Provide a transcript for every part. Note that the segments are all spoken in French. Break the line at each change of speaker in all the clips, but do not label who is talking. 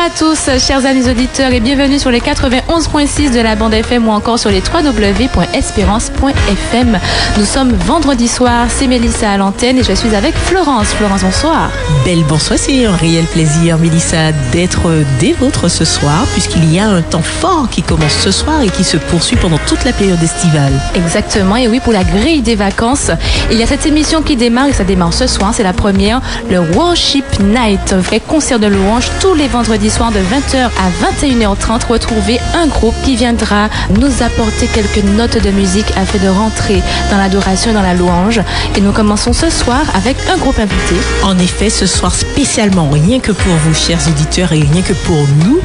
à tous, chers amis auditeurs, et bienvenue sur les 91.6 de la bande FM ou encore sur les www.espérance.fm. Nous sommes vendredi soir, c'est Mélissa à l'antenne et je suis avec Florence. Florence, bonsoir.
Belle bonsoir, c'est un réel plaisir, Mélissa, d'être des vôtres ce soir, puisqu'il y a un temps fort qui commence ce soir et qui se poursuit pendant toute la période estivale.
Exactement, et oui, pour la grille des vacances, il y a cette émission qui démarre et ça démarre ce soir, c'est la première, le Worship Night, un vrai concert de louanges tous les vendredis soirs de 20h à 21h30. Retrouver un groupe qui viendra nous apporter quelques notes de musique afin de rentrer dans l'adoration dans la louange. Et nous commençons ce soir avec un groupe invité.
En effet, ce soir spécialement, rien que pour vous, chers auditeurs, et rien que pour nous,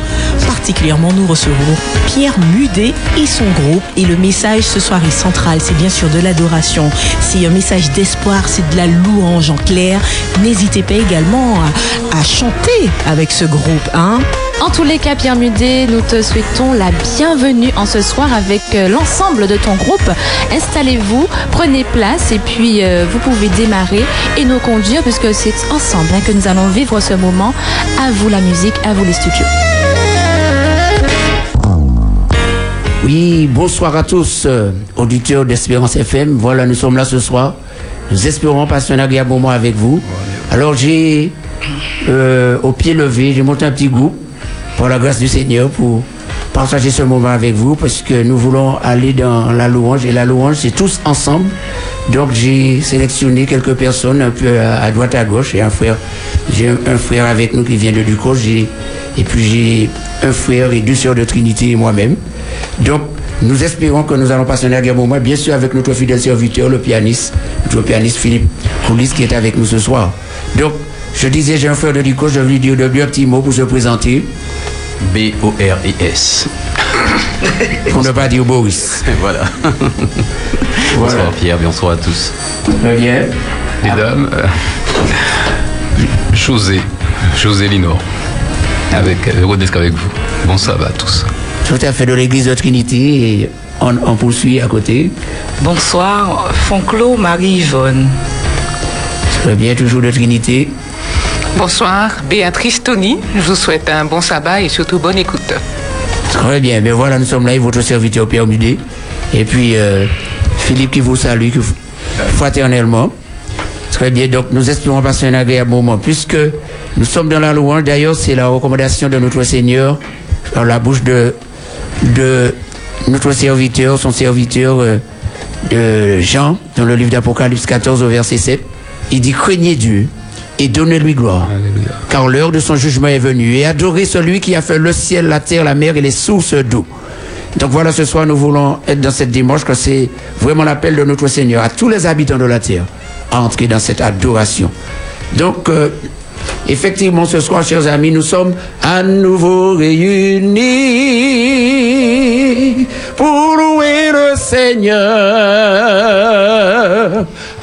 particulièrement, nous recevrons Pierre Mudet et son groupe. Et le message ce soir est central, c'est bien sûr de l'adoration. C'est un message d'espoir, c'est de la louange en clair. N'hésitez pas également à, à chanter avec ce groupe. Hein
En tous les cas, Pierre Mudet, nous te souhaitons la bienvenue en ce soir avec euh, l'ensemble de ton groupe. Installez-vous, prenez place et puis euh, vous pouvez démarrer et nous conduire puisque c'est ensemble hein, que nous allons vivre ce moment. À vous la musique, à vous les studios.
Oui, bonsoir à tous, euh, auditeurs d'Espérance FM. Voilà, nous sommes là ce soir. Nous espérons passer un agréable moment avec vous. Alors, j'ai, euh, au pied levé, j'ai monté un petit groupe, par la grâce du Seigneur, pour partager ce moment avec vous, parce que nous voulons aller dans la louange, et la louange, c'est tous ensemble. Donc, j'ai sélectionné quelques personnes un peu à, droite, à gauche, et un frère, j'ai un, frère avec nous qui vient de Ducos, et puis j'ai un frère et deux sœurs de Trinité et moi-même. Donc, nous espérons que nous allons passer un agréable moment, bien sûr, avec notre fidèle serviteur, le pianiste, notre pianiste Philippe Coulis, qui est avec nous ce soir. Donc, je disais, j'ai un frère de Ducos, je vais lui dire de bien petits mots pour se présenter,
B-O-R-I-S.
pour ne pas dire Boris.
voilà.
Voilà.
Bonsoir Pierre, bonsoir à tous.
Très bien.
Mesdames, euh, José, José Linor, avec, euh, heureux d'être avec vous. Bonsoir à tous.
Tout à fait de l'église de Trinité, et on, on poursuit à côté.
Bonsoir, Fonclos Marie-Yvonne.
Très bien, toujours de Trinité.
Bonsoir, Béatrice Tony. Je vous souhaite un bon sabbat et surtout bonne écoute.
Très bien, mais voilà, nous sommes là, et votre serviteur Pierre Mudet. Et puis, euh, Philippe qui vous salue fraternellement. Très bien, donc nous espérons passer un agréable moment, puisque nous sommes dans la louange. D'ailleurs, c'est la recommandation de notre Seigneur, dans la bouche de, de notre serviteur, son serviteur euh, de Jean, dans le livre d'Apocalypse 14 au verset 7. Il dit, craignez Dieu et donnez-lui gloire
Alléluia.
car l'heure de son jugement est venue, et adorez celui qui a fait le ciel, la terre, la mer et les sources d'eau. Donc voilà, ce soir, nous voulons être dans cette démarche, que c'est vraiment l'appel de notre Seigneur à tous les habitants de la terre à entrer dans cette adoration. Donc, euh, effectivement, ce soir, chers amis, nous sommes à nouveau réunis pour louer le Seigneur.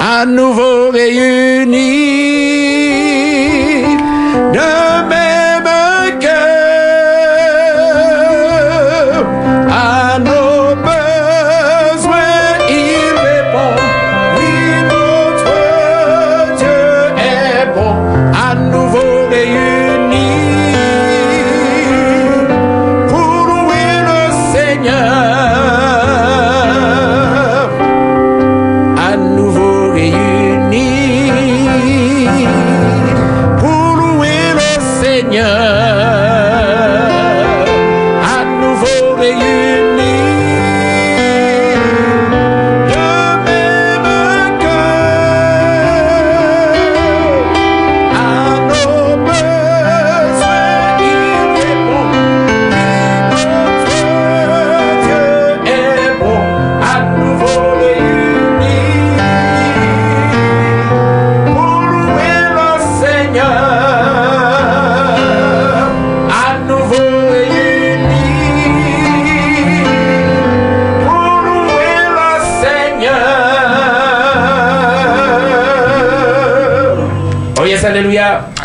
À nouveau réunis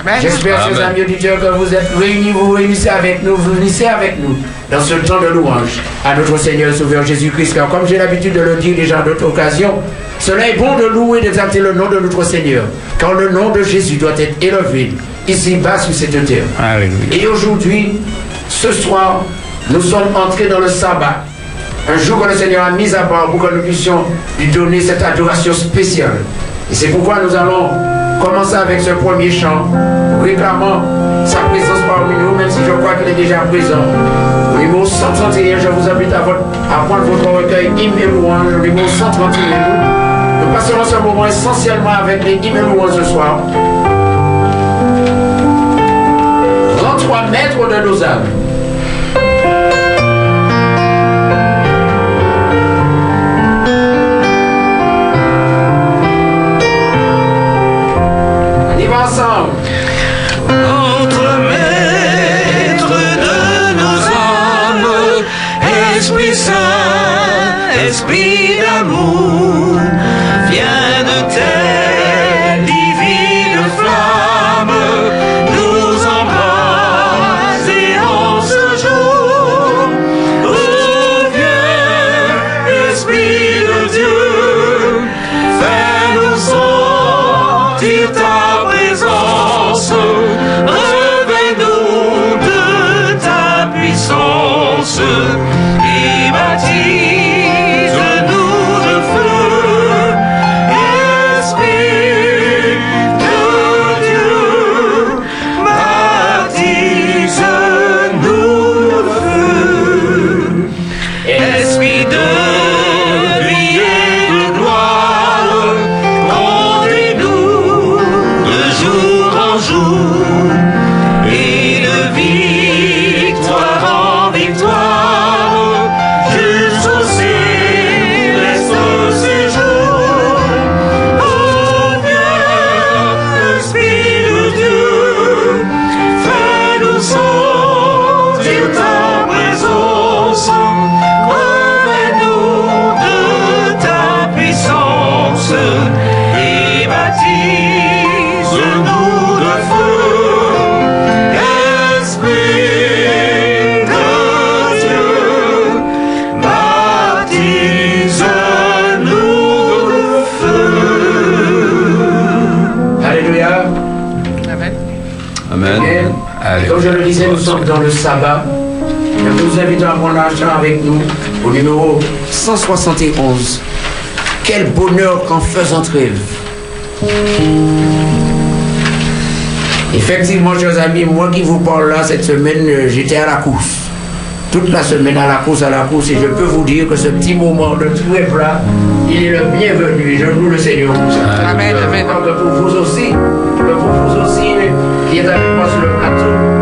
Amen.
J'espère, chers amis auditeurs, que vous êtes réunis, vous vous réunissez avec nous, vous unissez avec nous dans ce temps de louange à notre Seigneur et Sauveur Jésus-Christ. Car comme j'ai l'habitude de le dire déjà à d'autres occasions, cela est bon de louer et d'exalter le nom de notre Seigneur. Car le nom de Jésus doit être élevé ici-bas sur cette terre.
Alléluia.
Et aujourd'hui, ce soir, nous sommes entrés dans le sabbat. Un jour que le Seigneur a mis à part pour que nous puissions lui donner cette adoration spéciale. Et c'est pourquoi nous allons commencer avec ce premier chant, réclamant sa présence parmi nous, même si je crois qu'il est déjà présent. Numéro 131, je vous invite à, prendre votre recueil hymne louange, au numéro 131. Nous passerons ce moment essentiellement avec les ce soir. 33 mètres de nos âmes. Ensemble.
Entre maître de nos âmes, Esprit Saint, Esprit
dans le sabbat. Nous invitons à prendre l'argent avec nous au numéro 171. Quel bonheur qu'en faisant trêve. Effectivement, chers amis, moi qui vous parle là cette semaine, euh, j'étais à la course. Toute la semaine à la course, à la course, et je peux vous dire que ce petit moment de trêve là, il est le bienvenu. Et je loue le Seigneur pour ça.
Amen, amen.
Pour vous aussi, que pour vous aussi, qui êtes avec moi sur le plateau,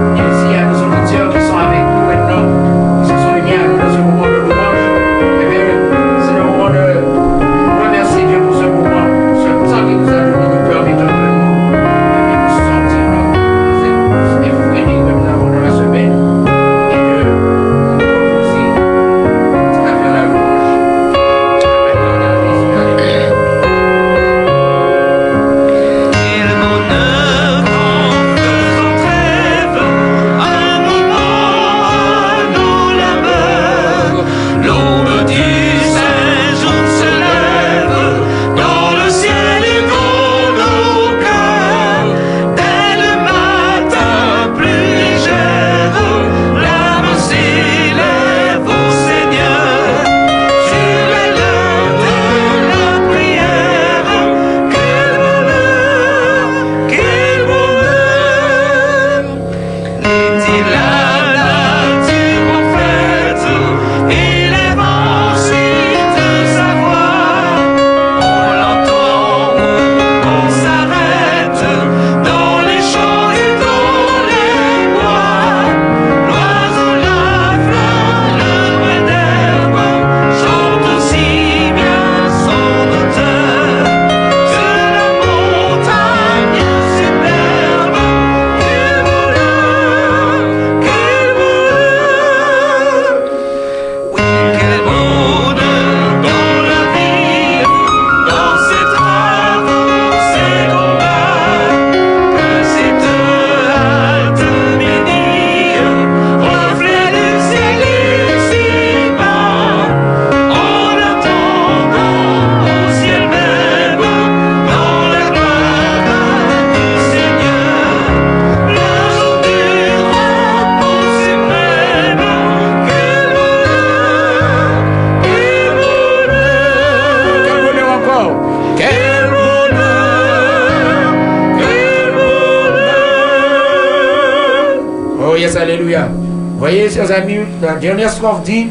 chers amis, la dernière strophe dit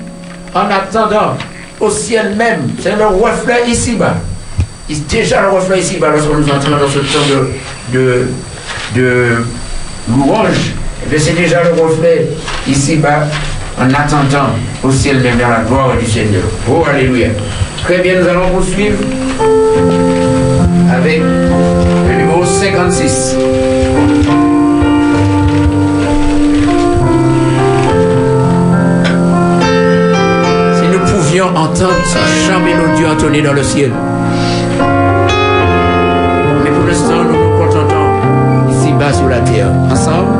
En attendant, au ciel même, c'est le reflet ici-bas. Déjà le reflet ici-bas lorsque nous entrons dans ce temps de, de, de louange. Eh C'est déjà le reflet ici-bas en attendant au ciel même dans la gloire du Seigneur. Oh, alléluia. Très bien, nous allons poursuivre avec le numéro 56. Pouvions entendre ce chant mélodieux entonné dans le ciel. Mais pour l'instant, nous nous contentons ici-bas sur la terre. Ensemble.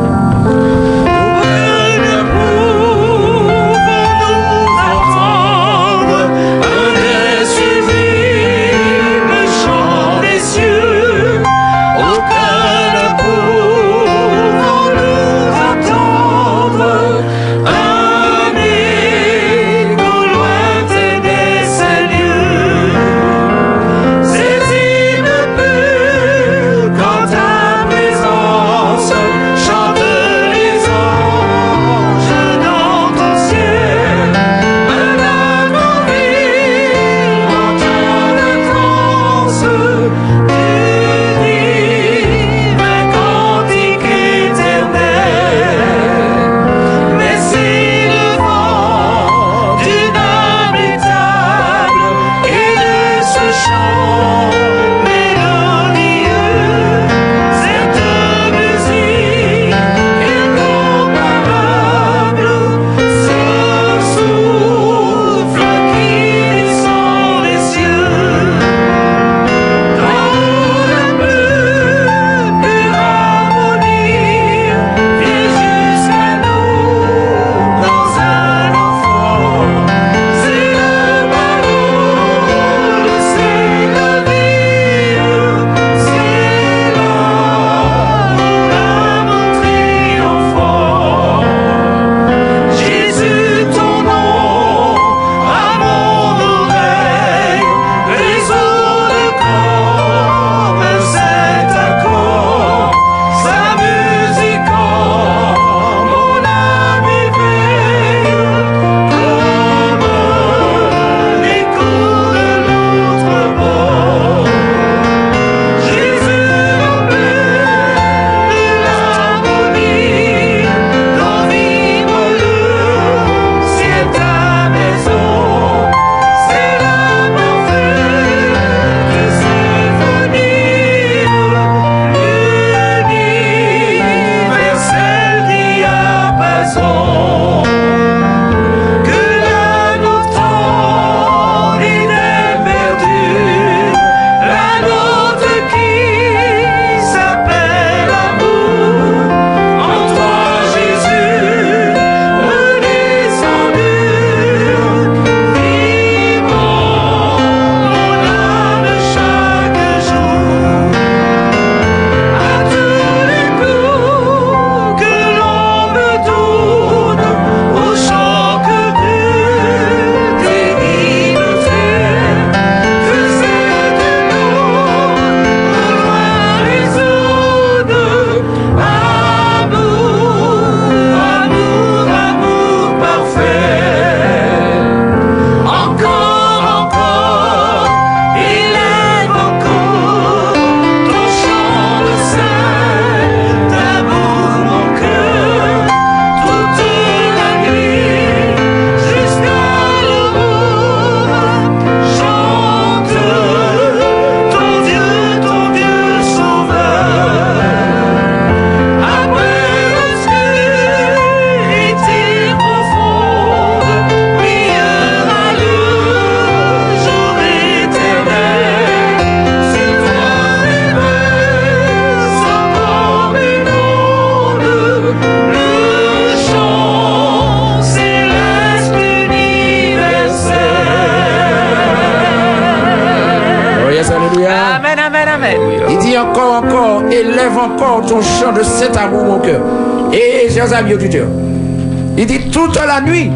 Il dit toute la nuit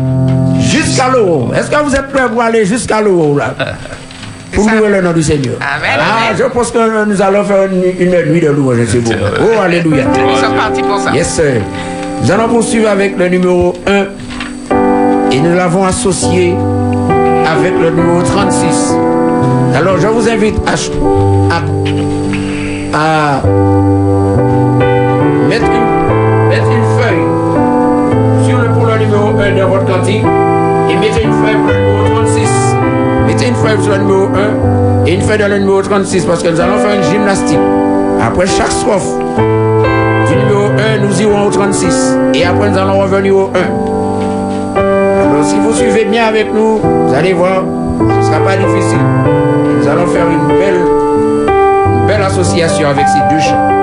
jusqu'à l'euro. Est-ce que vous êtes prêts pour aller jusqu'à l'euro là? Pour louer le nom du Seigneur. Ah. Je pense que nous allons faire une, nuit de louange, c'est bon. Oh, Alléluia.
Nous sommes partis pour ça.
Yes, sir. Nous allons poursuivre avec le numéro 1 et nous l'avons associé avec le numéro 36. Alors, je vous invite à, à mettre et mettez une feuille pour le numéro 36. Mettez une feuille sur le numéro 1 et une feuille dans le numéro 36 parce que nous allons faire une gymnastique. Après chaque strophe du numéro 1, nous irons au 36 et après nous allons revenir au 1. Alors si vous suivez bien avec nous, vous allez voir, ce ne sera pas difficile. Nous allons faire une belle, belle association avec ces deux chants.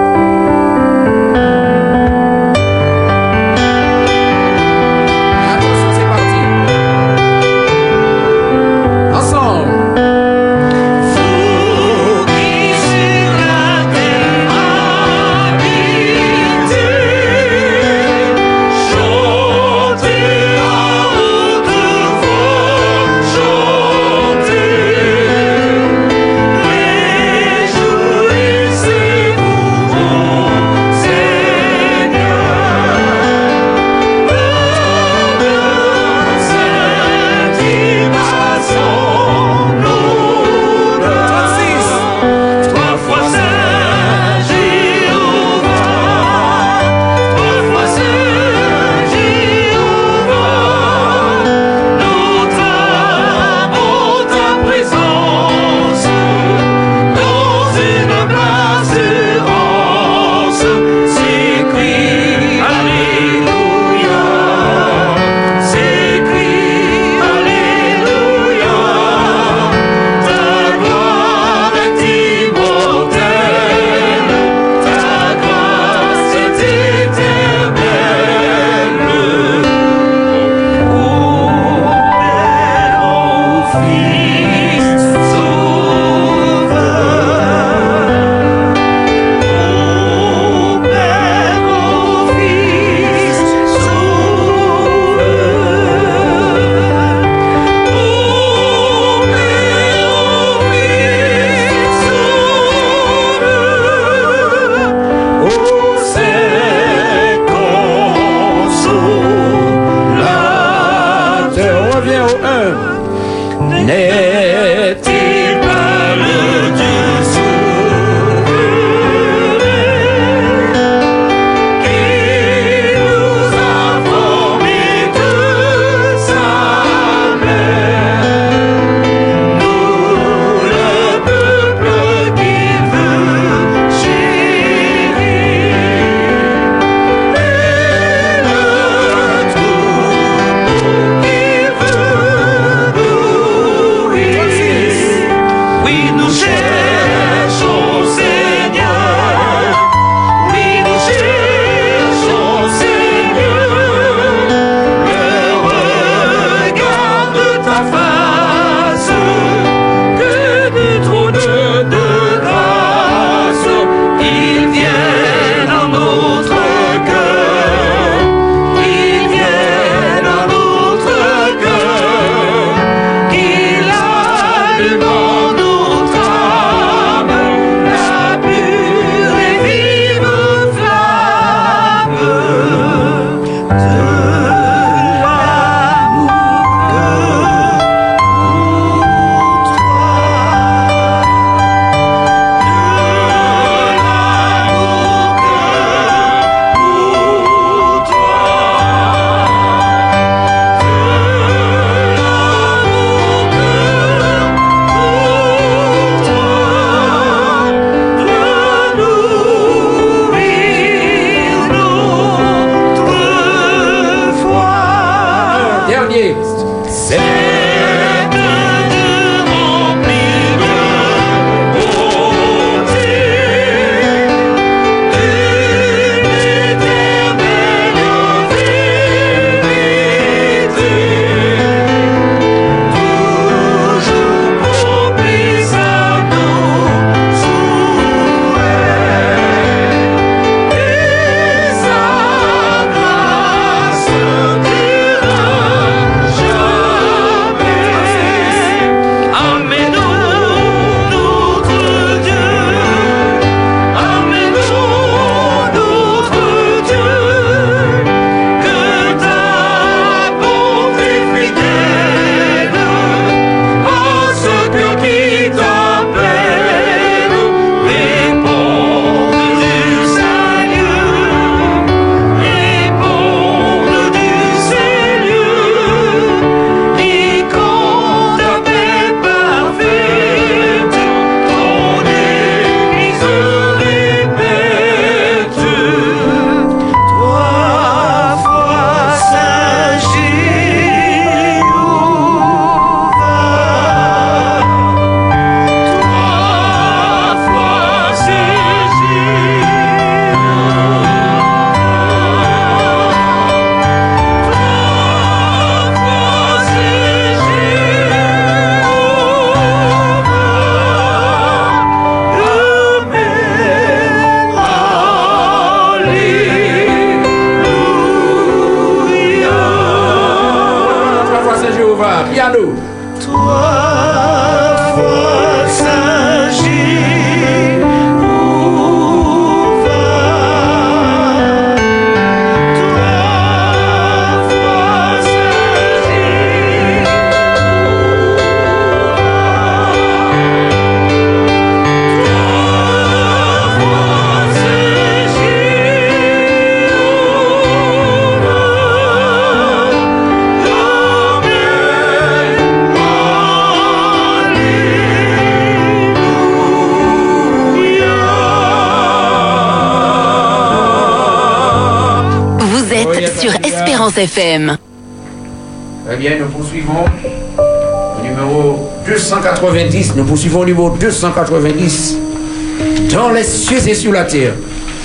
FM.
Très eh bien, nous poursuivons. Numéro 290, nous poursuivons au numéro 290. Dans les cieux et sur la terre,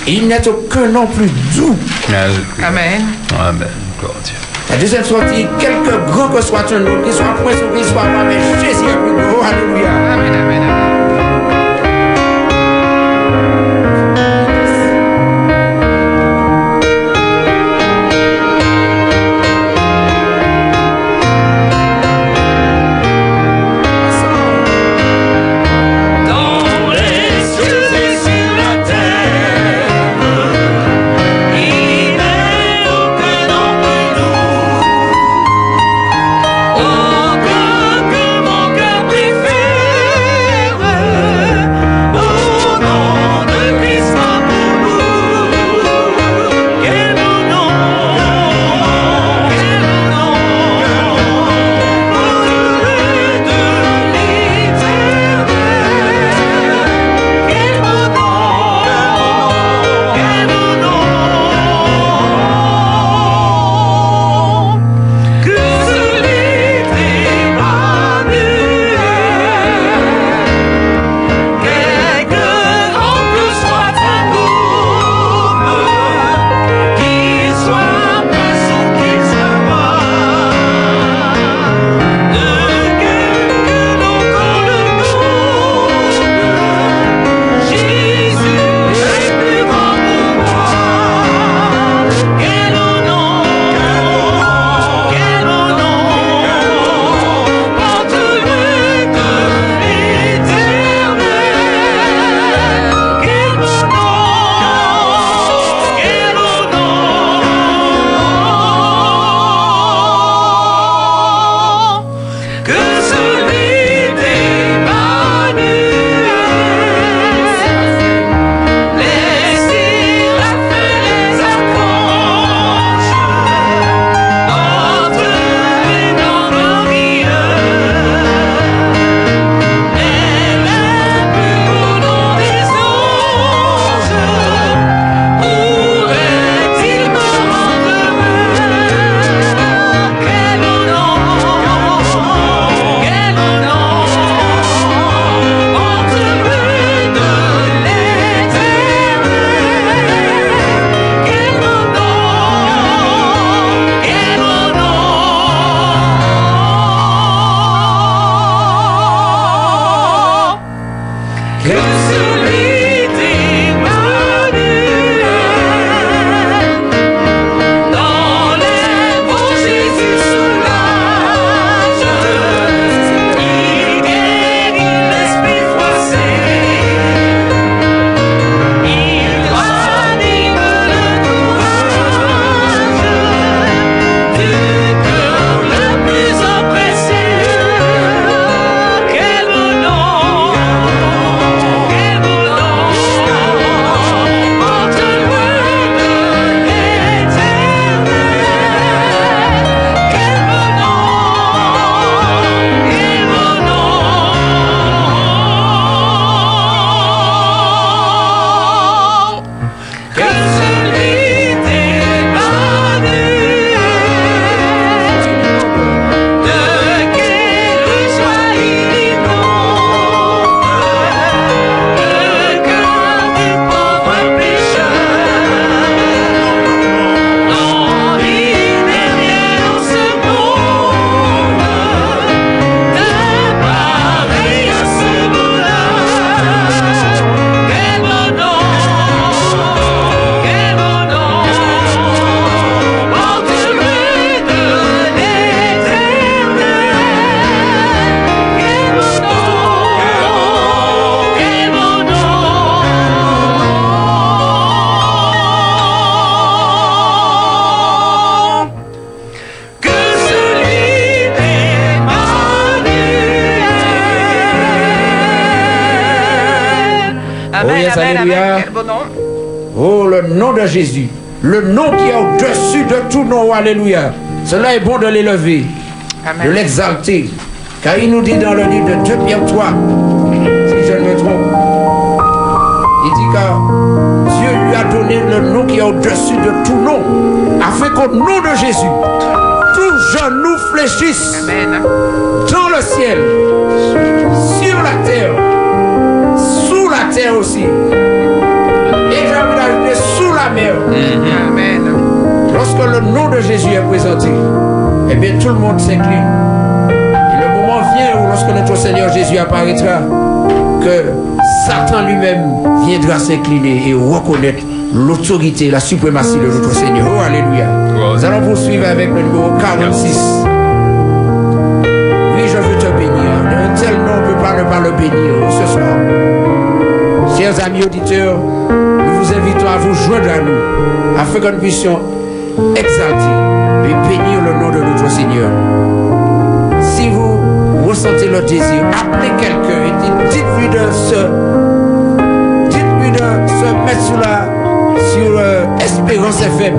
il n'est aucun nom plus doux.
Amen.
Amen.
La deuxième sortie, quelque grand que soit un nom, qu'il soit point ou qu'il soit pas, mais Jésus est plus gros. Alléluia. Oh, alléluia. Cela est bon de l'élever, de l'exalter. Car il nous dit dans le livre de 2 Pierre 3, si je ne me trompe, il dit car Dieu lui a donné
le nom qui est au-dessus de tout nom, afin qu'au nom de Jésus, tout genou fléchisse dans le ciel, sur la terre, sous la terre aussi. Nom de Jésus est présenté, eh bien tout le monde s'incline. Et le moment vient où lorsque notre Seigneur Jésus apparaîtra, que Satan lui-même viendra s'incliner et reconnaître l'autorité, la suprématie de notre Seigneur. Oh, alléluia. Nous allons poursuivre avec le numéro 46. Oui, je veux te bénir. Un tel nom ne peut pas ne pas le bénir ce soir. Chers amis auditeurs, nous vous invitons à vous joindre à nous afin que nous puissions exalter et bénir le nom de notre Seigneur. Si vous ressentez le désir, appelez quelqu'un et dites- dites-lui de se, dites-lui de se mettre sur la, sur euh, Espérance FM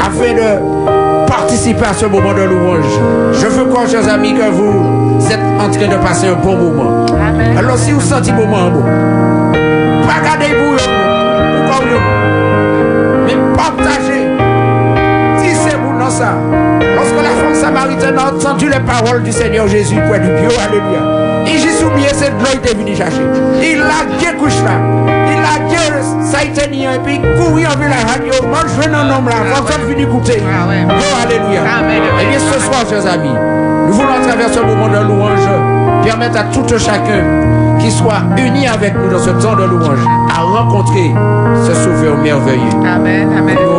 afin de participer à ce moment de louange. Je veux croire, chers amis, que vous êtes en train de passer un bon moment. Alors si vous sentez le moment bon, pas eux, mais partagez. Ça. Lorsque la femme samaritaine a entendu les paroles du Seigneur Jésus près du bio, alléluia. Il j'ai oublié cette gloire il est venu chercher. Il a gué couche là. Il a été nié, et puis couru en ville la radio. Moi je veux un homme là. Quand on venu écouter.
Ah.
Oh alléluia.
Amen, amen,
Eh bien ce soir, chers amis, nous voulons à travers ce moment de louange permettre à tout un chacun qui soit uni avec nous dans ce temps de louange à rencontrer ce sauveur merveilleux.
Amen. Amen.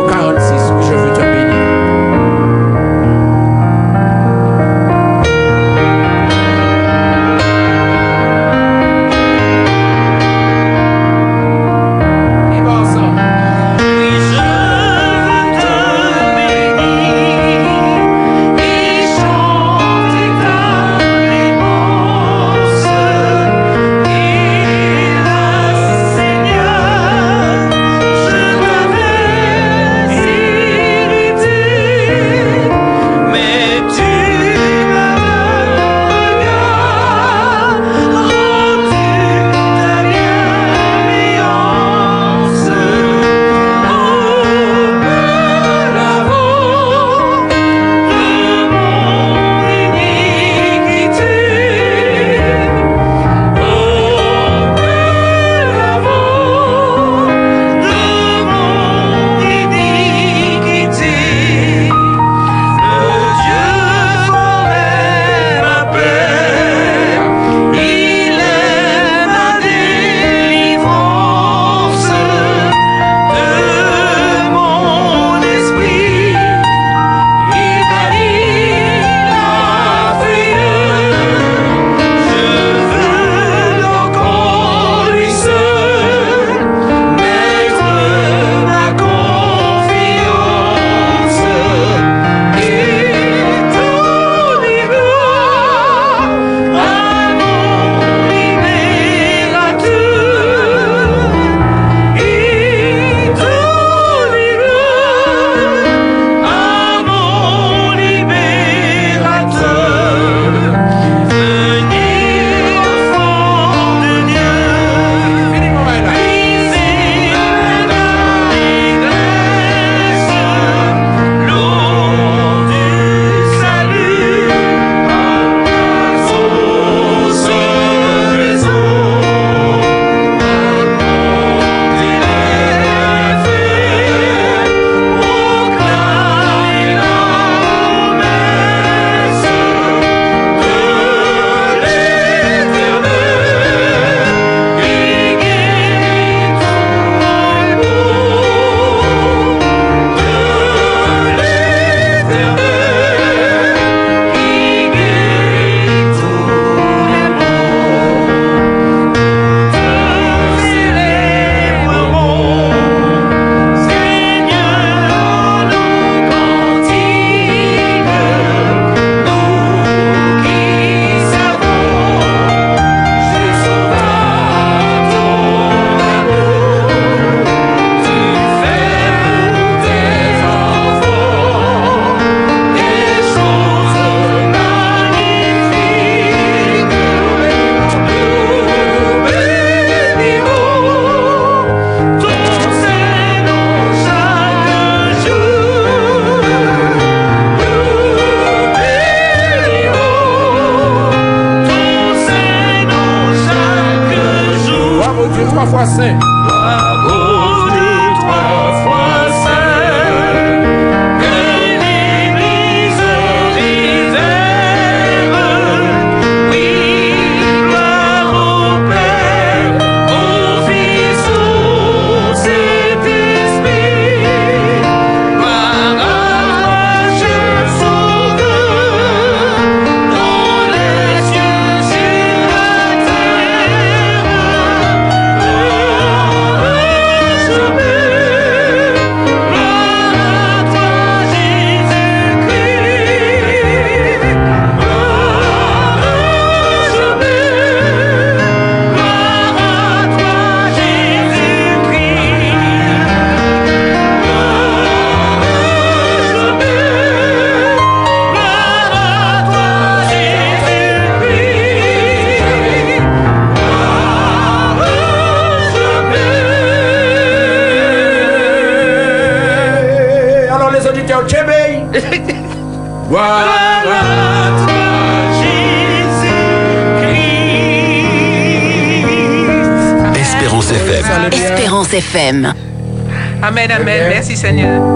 Seigneur.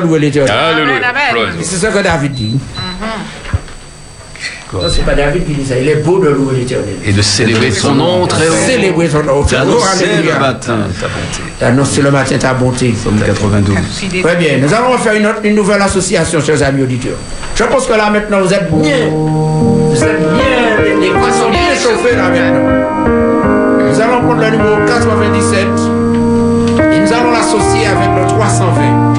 De louer l'éternel. C'est ce que David dit. Non, c'est pas David qui dit ça. Il est beau de louer l'éternel.
Et de célébrer son nom très haut.
Célébrer son nom. Oh,
D'annoncer le matin ta bonté.
D'annoncer le matin ta bonté.
Psaume 92.
Très bien. Nous allons faire une, autre- une nouvelle association, chers amis auditeurs. Je pense que là maintenant, vous êtes bien. Vous êtes bien. Les, bras sont bien chauffés là maintenant. Nous allons prendre le numéro 97 et nous allons l'associer avec le 320.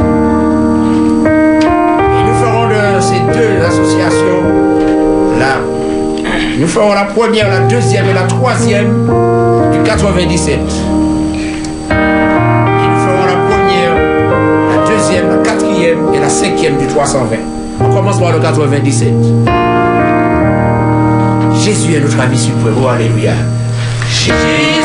Nous ferons la première, la deuxième et la troisième du 97. Et nous ferons la première, la deuxième, la quatrième et la cinquième du 320. On commence par le 97. Jésus est notre ami suprême. Oh, Alléluia. Jésus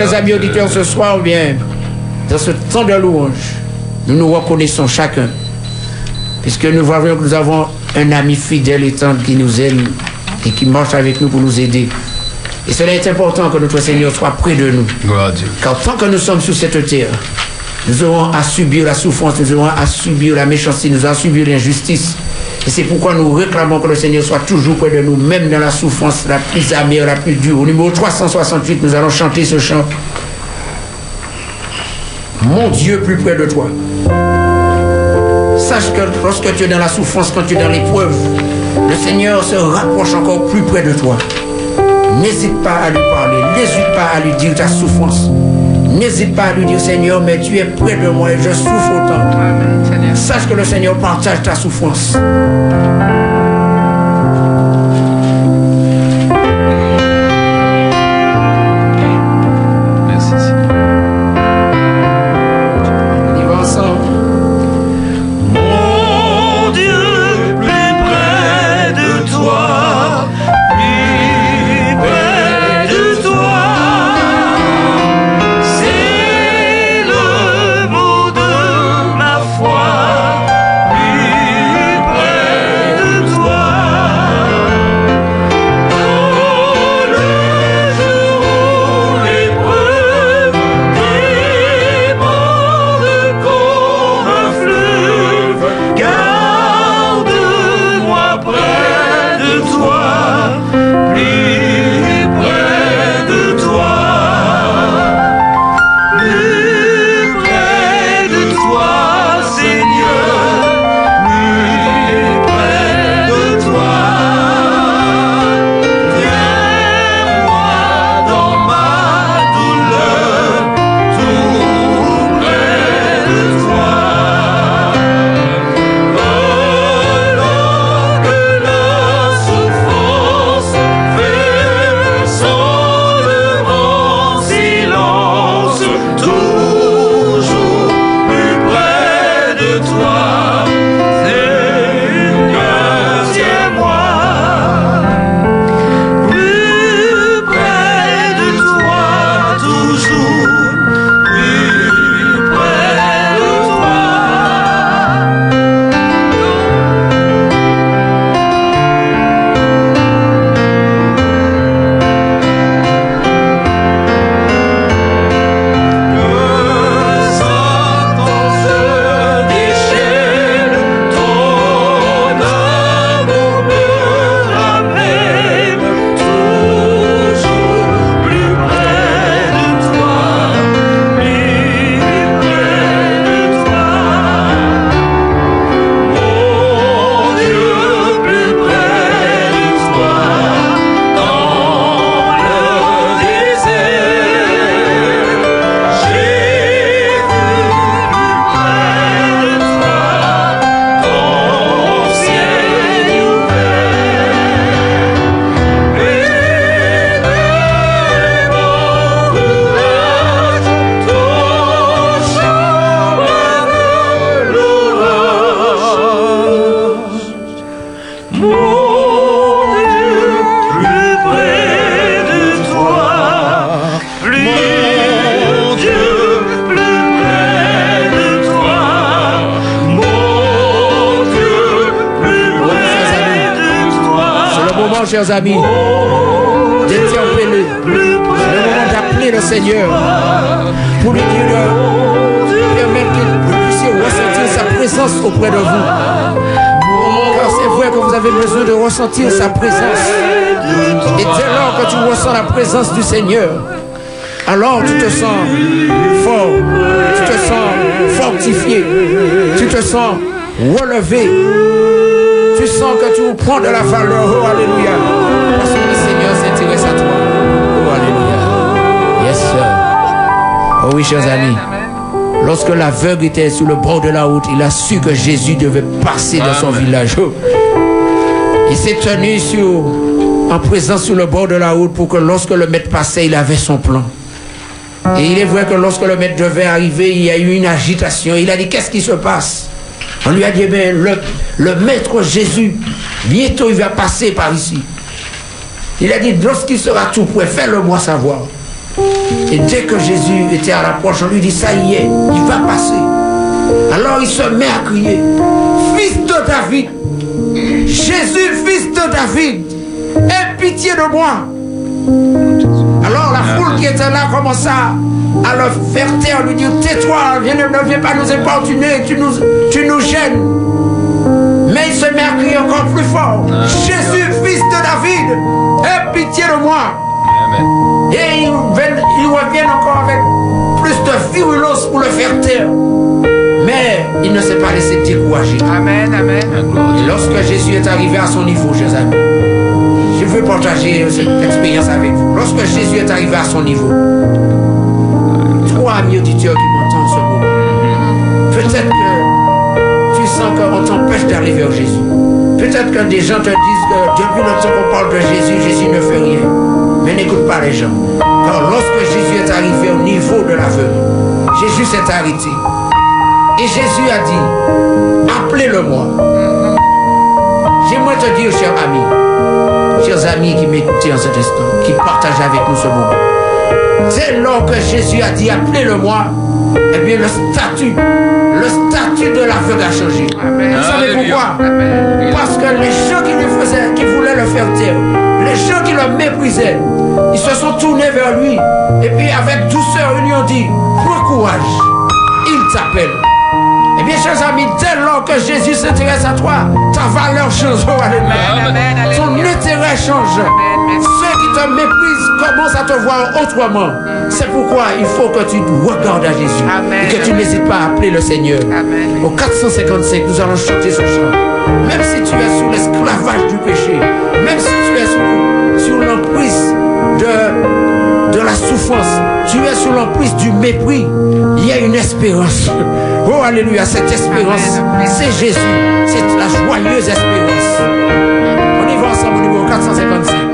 Chers amis auditeurs, ce soir, bien, dans ce temps de louange, nous nous reconnaissons chacun. Puisque nous voyons que nous avons un ami fidèle et tendre qui nous aime et qui marche avec nous pour nous aider. Et cela est important que notre Seigneur soit près de nous.
Gloire à Dieu.
Car tant que nous sommes sur cette terre, nous aurons à subir la souffrance, nous aurons à subir la méchanceté, nous aurons à subir l'injustice. Et c'est pourquoi nous réclamons que le Seigneur soit toujours près de nous, même dans la souffrance la plus amère, la plus dure. Au numéro 368, nous allons chanter ce chant. Mon Dieu plus près de toi. Sache que lorsque tu es dans la souffrance, quand tu es dans l'épreuve, le Seigneur se rapproche encore plus près de toi. N'hésite pas à lui parler, n'hésite pas à lui dire ta souffrance. N'hésite pas à lui dire Seigneur, mais tu es près de moi et je souffre autant. Sache que le Seigneur partage ta
souffrance.
Tu ressens la présence du Seigneur, alors tu te sens fort, tu te sens fortifié, tu te sens relevé. Tu sens que tu prends de la valeur. Oh, Alléluia. Parce que le Seigneur s'intéresse à toi. Oh, Alléluia. Yes, sir. Oh oui, chers amis. Lorsque l'aveugle était sur le bord de la route, il a su que Jésus devait passer dans son village. Oh. Il s'est tenu sur, en présence sur le bord de la route pour que lorsque le maître passait, il avait son plan. Et il est vrai que lorsque le maître devait arriver, il y a eu une agitation. Il a dit, qu'est-ce qui se passe? On lui a dit, ben, le, le maître Jésus, bientôt il va passer par ici. Il a dit, lorsqu'il sera tout prêt, fais-le moi savoir. Et dès que Jésus était à l'approche, on lui dit, ça y est, il va passer. Alors il se met à crier, Fils de David, Jésus, fils de David, aie pitié de moi. Alors la foule qui était là commença à le faire taire, lui dire, tais-toi, viens, ne viens pas nous importuner, tu nous, tu nous gênes. Mais il se met à crier encore plus fort, Jésus, fils de David, aie pitié de moi. Et ils reviennent encore avec plus de virulence pour le faire taire. Mais il ne s'est pas laissé décourager.
Amen, amen.
Et lorsque Jésus est arrivé à son niveau, chers amis, veux partager cette expérience avec vous. Lorsque Jésus est arrivé à son niveau, toi, ami auditeur qui m'entend en ce moment, peut-être que tu sens qu'on t'empêche d'arriver à Jésus. Peut-être que des gens te disent que depuis le temps qu'on parle de Jésus, Jésus ne fait rien. Mais n'écoute pas les gens. Car lorsque Jésus est arrivé au niveau de l'aveugle, Jésus s'est arrêté. Et Jésus a dit, appelez-le-moi. J'aimerais te dire, cher ami, chers amis qui m'écoutaient en cet instant, qui partagent avec nous ce moment. Dès lors que Jésus a dit, appelez-le-moi, eh bien le statut, le statut de l'aveugle a changé. Vous savez pourquoi? Parce que les gens qui lui faisaient, qui voulaient le faire taire, les gens qui le méprisaient, ils se sont tournés vers lui. Et puis avec douceur, ils lui ont dit, prends courage, il t'appelle. Eh bien, chers amis, dès lors que Jésus s'intéresse à toi, ta valeur change. Oh, alléluia. Son intérêt change. Ceux qui te méprisent commencent à te voir autrement. C'est pourquoi il faut que tu regardes à Jésus et que tu n'hésites pas à appeler le Seigneur. Au 455, nous allons chanter ce chant. Même si tu es sous l'esclavage du péché, même si tu es sous, sous l'emprise de, de la souffrance, tu es sous l'emprise du mépris, il y a une espérance. Oh Alléluia, cette espérance, c'est Jésus, c'est la joyeuse espérance. On y va ensemble au numéro 455.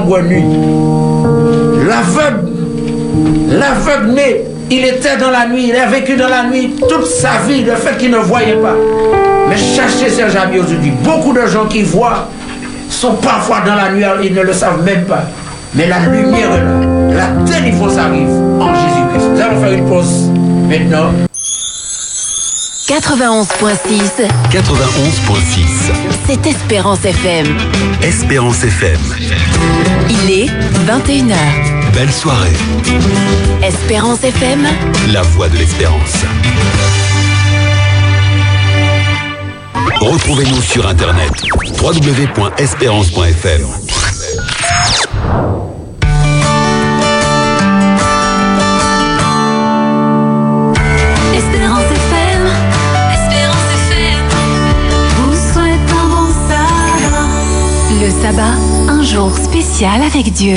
Nuit.
L'aveugle, l'aveugle né, il était dans la nuit, il a vécu dans la nuit toute sa vie, le fait qu'il ne voyait pas. Mais cherchez Serge Ami aujourd'hui. Beaucoup de gens qui voient sont parfois dans la nuit, ils ne le savent même pas. Mais la lumière est là. La délivrance arrive en Jésus-Christ. Nous allons faire une pause maintenant.
91.6,
91.6.
c'est Espérance FM.
Espérance FM.
Il est 21h.
Belle soirée.
Espérance FM,
La voix de l'espérance. Retrouvez-nous sur Internet. www.espérance.fm.
jour spécial avec Dieu.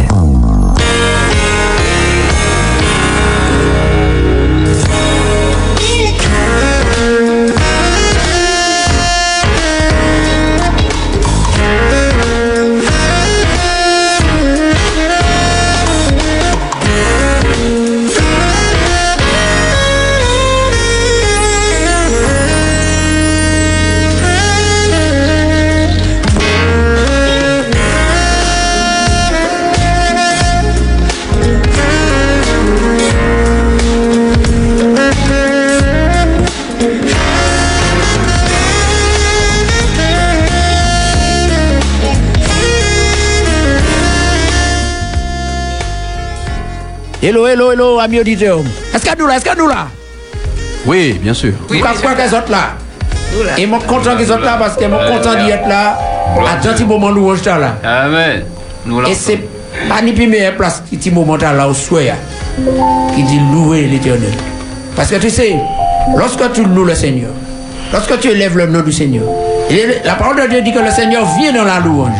Hello, hello, hello, amis auditeurs. Est-ce que nous là, est-ce que nous là?
Oui, bien sûr.
Croyez quoi qu'ils sont là? Et moi content qu'ils sont là parce que moi content d'y être là. À un petit moment louange là.
Amen. Nous
Et c'est pas ni plus meilleure place qui petit moment là au souhait qui dit louer l'éternel. Parce que tu sais, lorsque tu loues le Seigneur, lorsque tu élèves le nom du Seigneur, est- la parole de Dieu dit que le Seigneur vient dans la louange.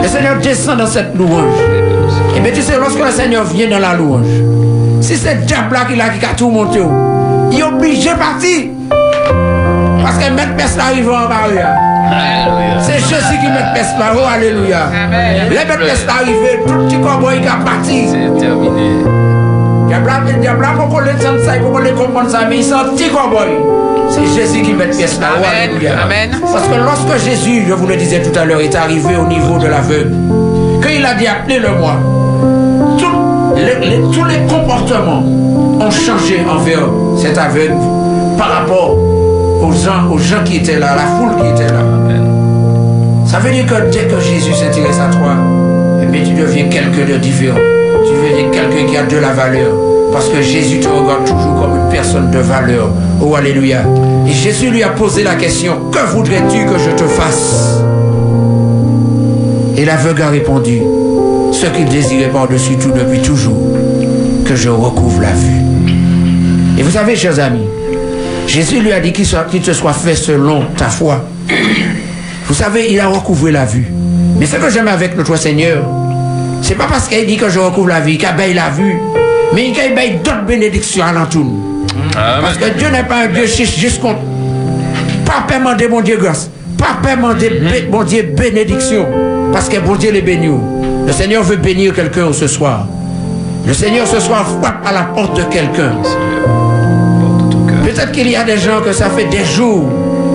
Le Seigneur descend dans cette louange. Eh Et bien tu sais, lorsque le Seigneur vient dans la louange, si c'est diable qui là qui a tout monté, il est obligé de partir. Parce que mettre personne arrive en barrière. C'est Jésus qui met personne là. Oh, alléluia. Les mettre personne arrivé, tout petit cowboy qui a parti.
C'est terminé.
Le diable a contrôlé ça, il contrôle comprendre ça, mais il s'en petit cowboy. C'est Jésus qui met pièce là. Oh,
Amen.
Parce que lorsque Jésus, je vous le disais tout à l'heure, est arrivé au niveau de la veuve, qu'il a dit appelez-le moi. Les- les- tous les comportements ont changé envers cet aveugle par rapport aux gens, aux gens qui étaient là, la foule qui était là. Ça veut dire que dès que Jésus s'intéresse à toi, eh bien, tu deviens quelqu'un de différent. Tu deviens quelqu'un qui a de la valeur. Parce que Jésus te regarde toujours comme une personne de valeur. Oh, Alléluia. Et Jésus lui a posé la question, que voudrais-tu que je te fasse? Et l'aveugle a répondu, ce qu'il désirait par-dessus tout depuis toujours, que je recouvre la vue. Et vous savez, chers amis, Jésus lui a dit qu'il qu'il te soit fait selon ta foi. Vous savez, il a recouvré la vue. Mais ce que j'aime avec notre Seigneur, c'est pas parce qu'il dit que je recouvre la vue, qu'il baille la vue, mais qu'il baille d'autres bénédictions à l'entour. Parce que Dieu n'est pas un Dieu chiche juste contre. Pas demander mon Dieu grâce. Pas demander bé- mon Dieu bénédiction. Parce que bon Dieu les bénit. Le Seigneur veut bénir quelqu'un ce soir. Le Seigneur ce soir frappe à la porte de quelqu'un. Peut-être qu'il y a des gens que ça fait des jours,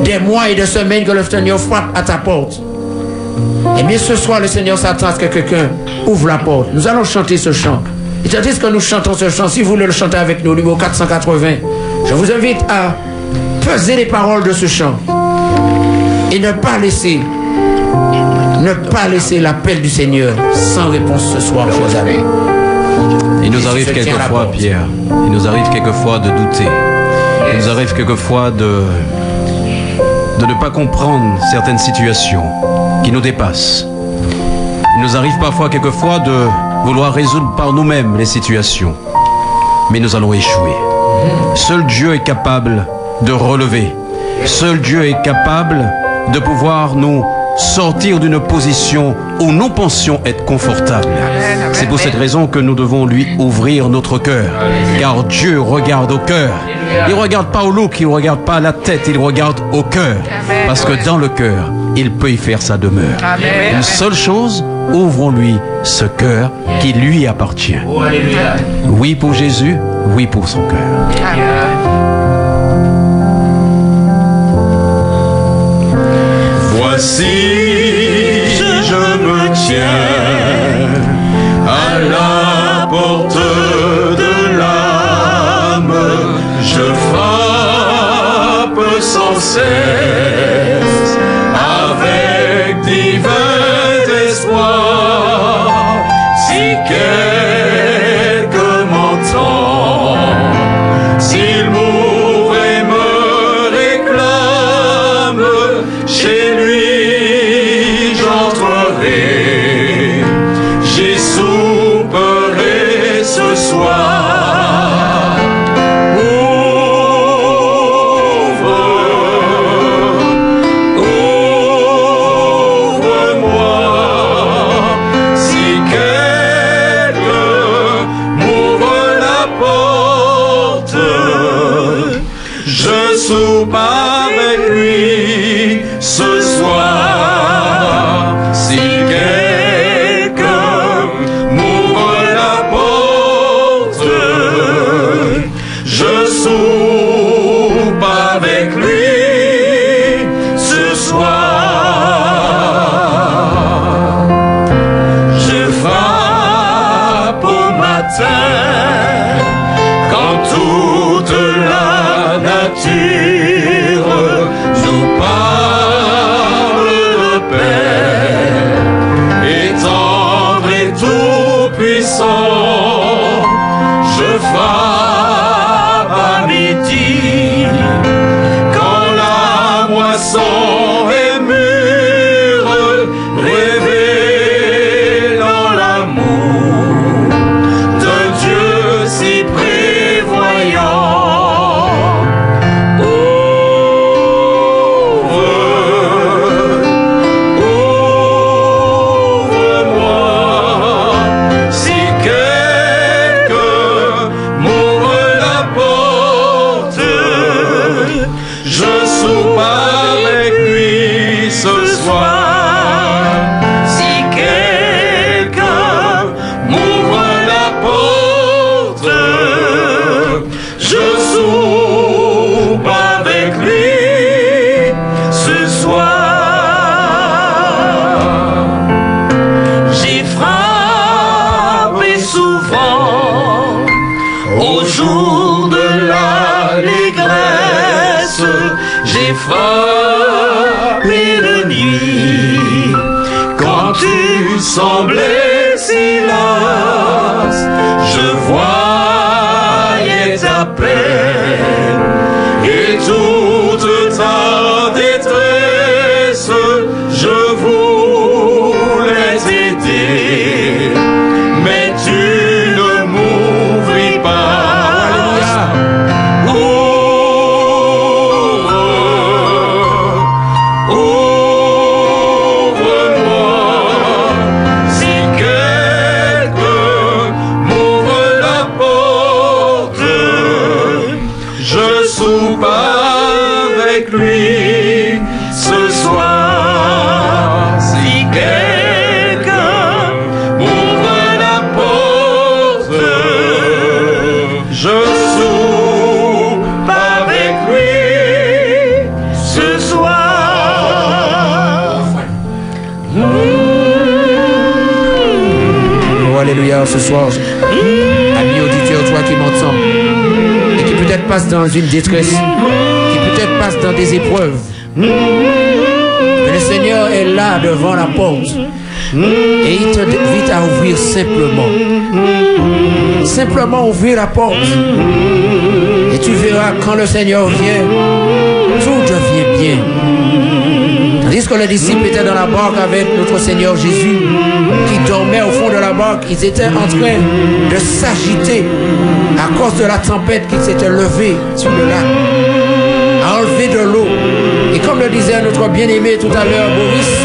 des mois et des semaines que le Seigneur frappe à ta porte. Eh bien, ce soir, le Seigneur s'attend à ce que quelqu'un ouvre la porte. Nous allons chanter ce chant. Et tandis que nous chantons ce chant, si vous voulez le chanter avec nous, numéro 480, je vous invite à peser les paroles de ce chant et ne pas laisser, ne pas laisser l'appel du Seigneur sans réponse ce soir, chers amis.
Il nous arrive quelquefois. Pierre, il nous arrive quelquefois de douter. Il nous arrive quelquefois de, de ne pas comprendre certaines situations qui nous dépassent. Il nous arrive parfois quelquefois de vouloir résoudre par nous-mêmes les situations. Mais nous allons échouer. Seul Dieu est capable de relever. Seul Dieu est capable de pouvoir nous sortir d'une position où nous pensions être confortables. C'est pour cette raison que nous devons lui ouvrir notre cœur. Car Dieu regarde au cœur. Il ne regarde pas au look, il ne regarde pas à la tête, il regarde au cœur. Parce que dans le cœur, il peut y faire sa demeure. Une seule chose, ouvrons-lui ce cœur qui lui appartient. Oui pour Jésus, oui pour son cœur.
Voici, je me tiens à la porte de l'âme, je frappe sans cesse frappé de nuit quand tu semblais si lasse.
Ami auditeur, toi qui m'entends, et qui peut-être passe dans une détresse, qui peut-être passe dans des épreuves. Mais le Seigneur est là devant la porte. Et il t'invite à ouvrir simplement. Simplement ouvrir la porte. Et tu verras quand le Seigneur vient, tout devient bien. Tandis que les disciples étaient dans la barque avec notre Seigneur Jésus, qui dormait au fond de la barque, ils étaient en train de s'agiter à cause de la tempête qui s'était levée sur le lac, à enlever de l'eau. Et comme le disait notre bien-aimé tout à l'heure, Boris,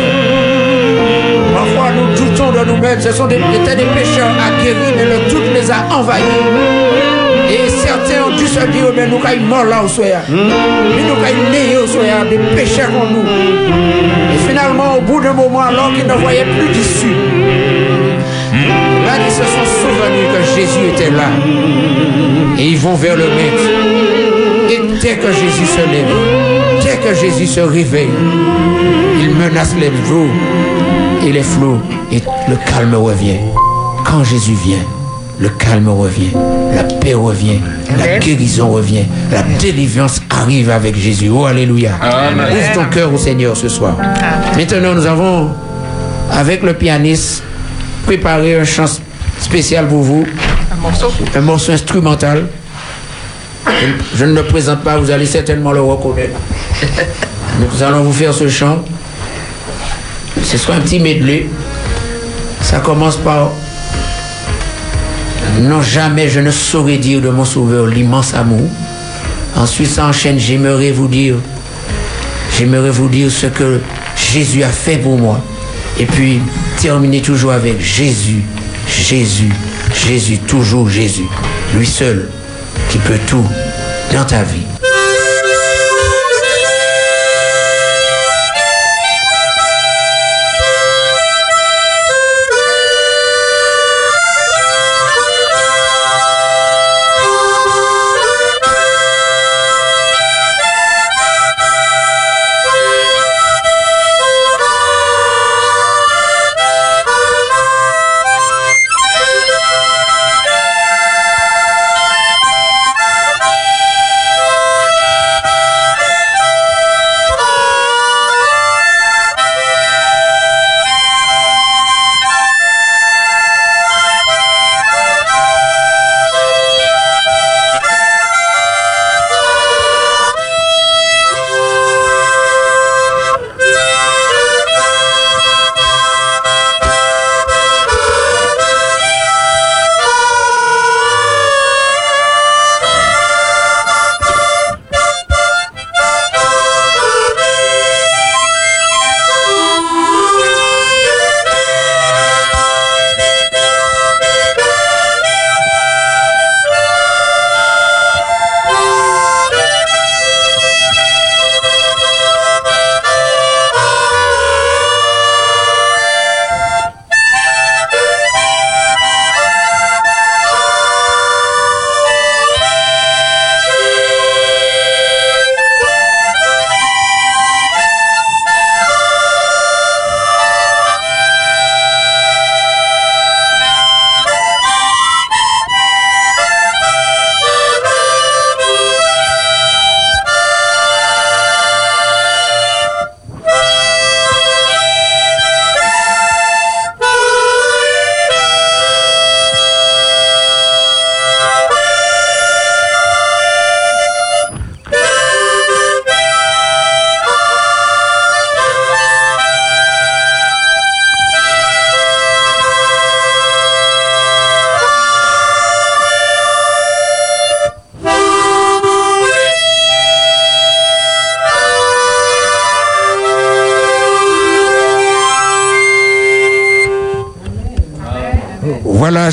parfois nous doutons de nous-mêmes. Ce sont des, étaient des pécheurs aguerris, mais le doute les a envahis. Et certains ont dû se dire, mais nous sommes morts là au soya. Mais nous sommes nés au soya, des pécheurs en nous. Et finalement, au bout d'un moment, alors qu'ils ne voyaient plus d'issue, là, ils se sont souvenus que Jésus était là. Et ils vont vers le maître. Et dès que Jésus se lève, dès que Jésus se réveille, il menace les eaux et les flots. Et le calme revient. Quand Jésus vient, le calme revient, paix revient, la guérison revient, la délivrance arrive avec Jésus. Oh, Alléluia. Ouvre ton cœur au Seigneur ce soir. Maintenant, nous avons, avec le pianiste, préparé un chant spécial pour vous.
Un morceau
Un morceau instrumental. Je ne le présente pas, vous allez certainement le reconnaître. Nous allons vous faire ce chant. Ce sera un petit medley. Ça commence par Non, jamais je ne saurais dire de mon sauveur l'immense amour. Ensuite, ça enchaîne J'aimerais vous dire, j'aimerais vous dire ce que Jésus a fait pour moi. Et puis, terminer toujours avec Jésus, Jésus, Jésus, toujours Jésus. Lui seul qui peut tout dans ta vie.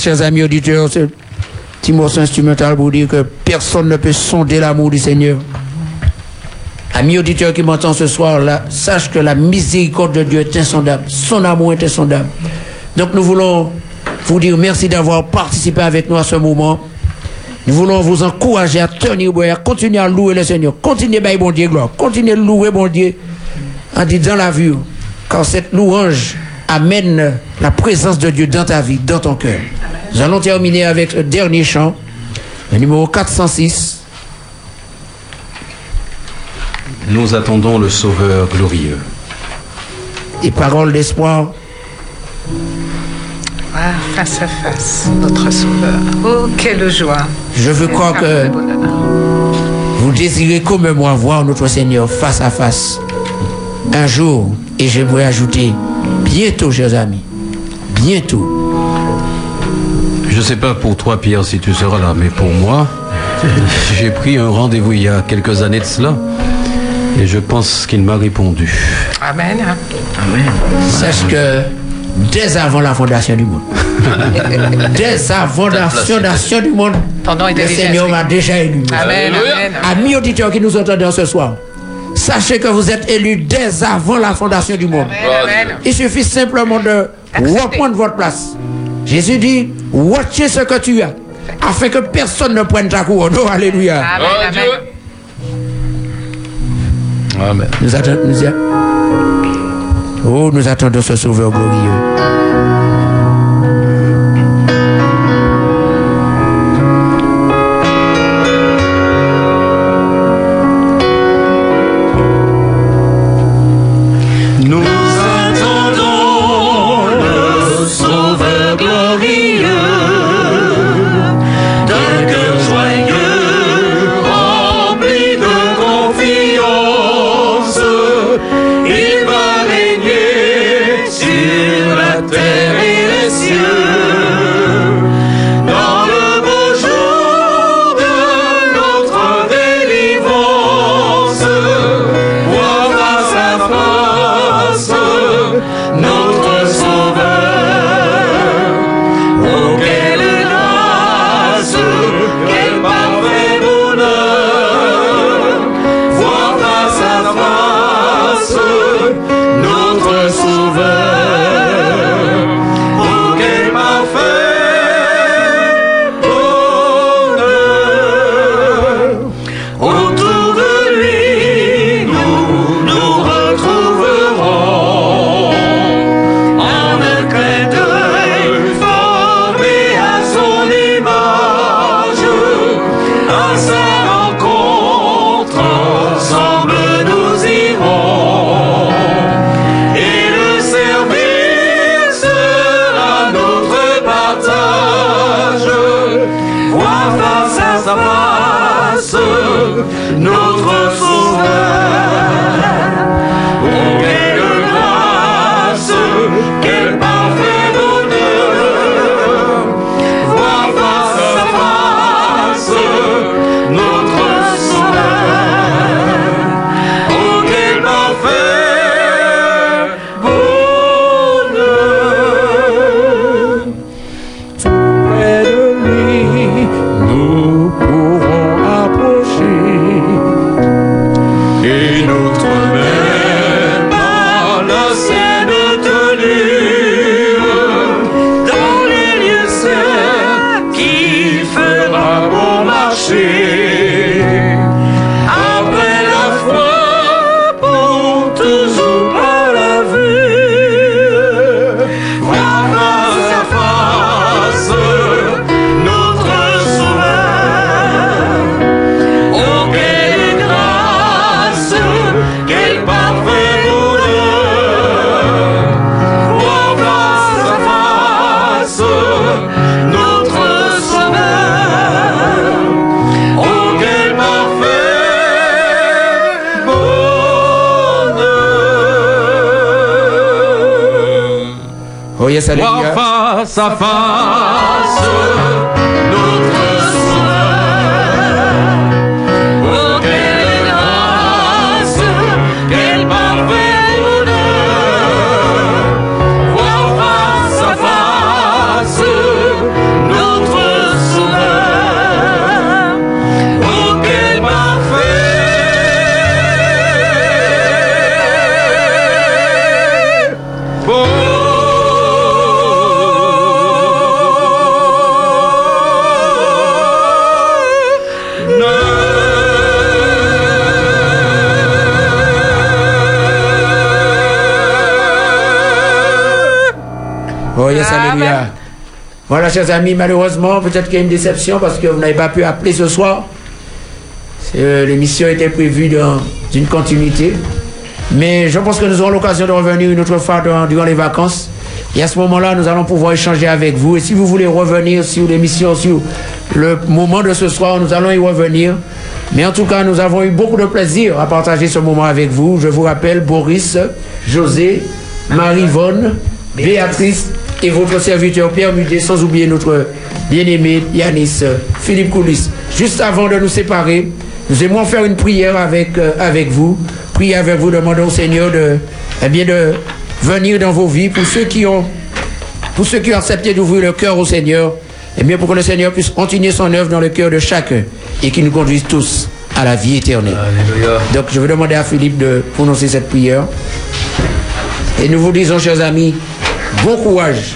Chers amis auditeurs, ce petit morceau instrumental pour dire que personne ne peut sonder l'amour du Seigneur. Amis auditeurs qui m'entendent ce soir, sache que la miséricorde de Dieu est insondable. Son amour est insondable. Donc nous voulons vous dire merci d'avoir participé avec nous à ce moment. Nous voulons vous encourager à tenir à continuer à louer le Seigneur. Continuez à bon Dieu gloire. Continuez à louer bon Dieu en disant la vue. Quand cette louange amène la présence de Dieu dans ta vie, dans ton cœur. Nous allons terminer avec le dernier chant, le numéro 406.
Nous attendons le Sauveur glorieux.
Et paroles d'espoir.
Ah, face à face, notre Sauveur. Oh, quelle joie.
Je veux croire que vous désirez comme moi voir notre Seigneur face à face. Un jour, et j'aimerais ajouter, bientôt, chers amis, bientôt.
Je ne sais pas pour toi, Pierre, si tu seras là, mais pour moi, j'ai pris un rendez-vous il y a quelques années de cela. Et je pense qu'il m'a répondu.
Amen.
Sache que dès avant la fondation du monde, dès avant la fondation du monde, le
déjà
Seigneur m'a déjà élu.
Amen, amen.
Amis auditeurs qui nous entendent ce soir, sachez que vous êtes élus dès avant la fondation du monde.
Amen.
Il suffit simplement de reprendre votre place. Jésus dit, watchez ce que tu as, afin que personne ne prenne ta couronne. Oh, alléluia.
Amen, amen.
Amen.
Nous attendons, nous, oh, nous attendons ce sauveur glorieux.
Oh,
yes,
voir
alléluia. Voilà, chers amis, malheureusement, peut-être qu'il y a une déception parce que vous n'avez pas pu appeler ce soir. Euh, L'émission était prévue dans une continuité. Mais je pense que nous aurons l'occasion de revenir une autre fois durant les vacances. Et à ce moment-là, nous allons pouvoir échanger avec vous. Et si vous voulez revenir sur l'émission, sur le moment de ce soir, nous allons y revenir. Mais en tout cas, nous avons eu beaucoup de plaisir à partager ce moment avec vous. Je vous rappelle Boris, José, Marie-Vonne, Béatrice et votre serviteur Pierre Mudet, sans oublier notre bien-aimé Yanis Philippe Coulis. Juste avant de nous séparer, nous aimons faire une prière avec, euh, avec vous
prier avec vous, demandons au Seigneur de, eh bien, de venir dans vos vies pour ceux qui ont, pour ceux qui ont accepté d'ouvrir le cœur au Seigneur, et bien pour que le Seigneur puisse continuer son œuvre dans le cœur de chacun et qu'il nous conduise tous à la vie éternelle. Donc je vais demander à Philippe de prononcer cette prière. Et nous vous disons, chers amis, bon courage.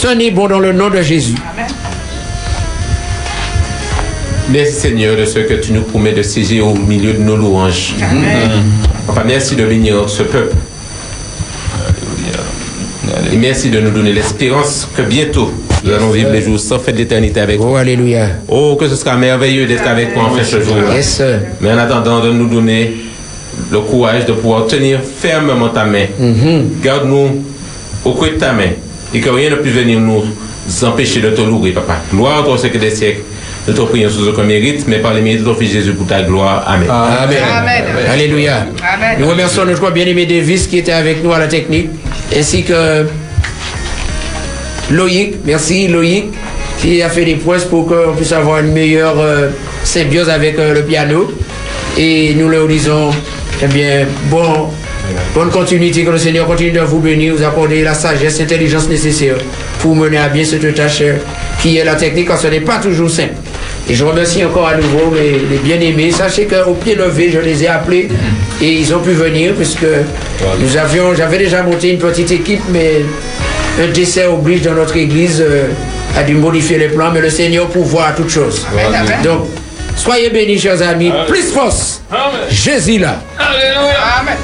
Tenez bon dans le nom de Jésus.
Merci Seigneur de ce que tu nous promets de saisir au milieu de nos louanges. Papa, merci de bénir ce peuple. Et merci de nous donner l'espérance que bientôt nous allons vivre les jours sans fête d'éternité avec
Oh, alléluia.
Oh, que ce sera merveilleux d'être avec toi en fait ce jour-là.
Yes.
Mais en attendant de nous donner le courage de pouvoir tenir fermement ta main. Garde-nous au creux de ta main et que rien ne puisse venir nous empêcher de te louer, papa. Gloire à toi, siècle des siècles. Nous te prions sous aucun mérite, mais par les mérites de ton Fils Jésus pour ta gloire. Amen.
Amen. Alléluia. Nous remercions notre bien-aimé Davis qui était avec nous à la technique, ainsi que Loïc, merci Loïc, qui a fait des points pour qu'on puisse avoir une meilleure euh, symbiose avec euh, le piano. Et nous leur disons, eh bien, bon, bonne continuité, que le Seigneur continue de vous bénir, vous accorder la sagesse, l'intelligence nécessaire pour mener à bien cette tâche euh, qui est la technique, car ce n'est pas toujours simple. Et je remercie encore à nouveau mes, les bien-aimés. Sachez qu'au pied levé, je les ai appelés et ils ont pu venir puisque nous avions, j'avais déjà monté une petite équipe, mais un décès oblige dans notre église euh, à dû modifier les plans, mais le Seigneur pourvoit à toutes choses.
Amen.
Donc, soyez bénis, chers amis. Plus force. Jésus là.
Alléluia. Amen.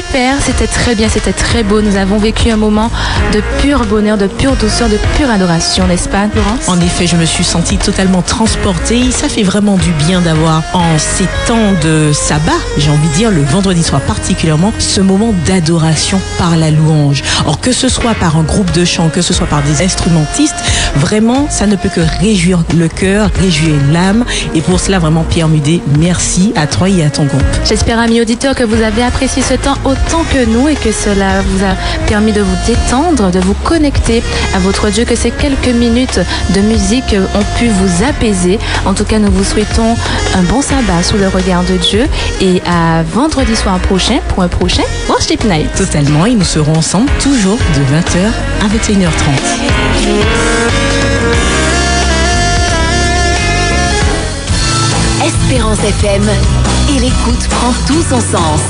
Super, c'était très bien, c'était très beau. Nous avons vécu un moment de pur bonheur, de pure douceur, de pure adoration, n'est-ce pas, Laurence?
En effet, je me suis sentie totalement transportée. Ça fait vraiment du bien d'avoir, en ces temps de sabbat, j'ai envie de dire le vendredi soir particulièrement, ce moment d'adoration par la louange. Or, que ce soit par un groupe de chant, que ce soit par des instrumentistes, vraiment, ça ne peut que réjouir le cœur, réjouir l'âme. Et pour cela, vraiment, Pierre Mudet, merci à toi et à ton groupe.
J'espère, amis auditeurs, que vous avez apprécié ce temps autant que nous et que cela vous a permis de vous détendre, de vous connecter à votre Dieu, que ces quelques minutes de musique ont pu vous apaiser. En tout cas, nous vous souhaitons un bon sabbat sous le regard de Dieu et à vendredi soir prochain pour un prochain Worship Night.
Totalement, et nous serons ensemble toujours de 20h à 21h30.
Espérance FM. Et l'écoute prend tout son sens.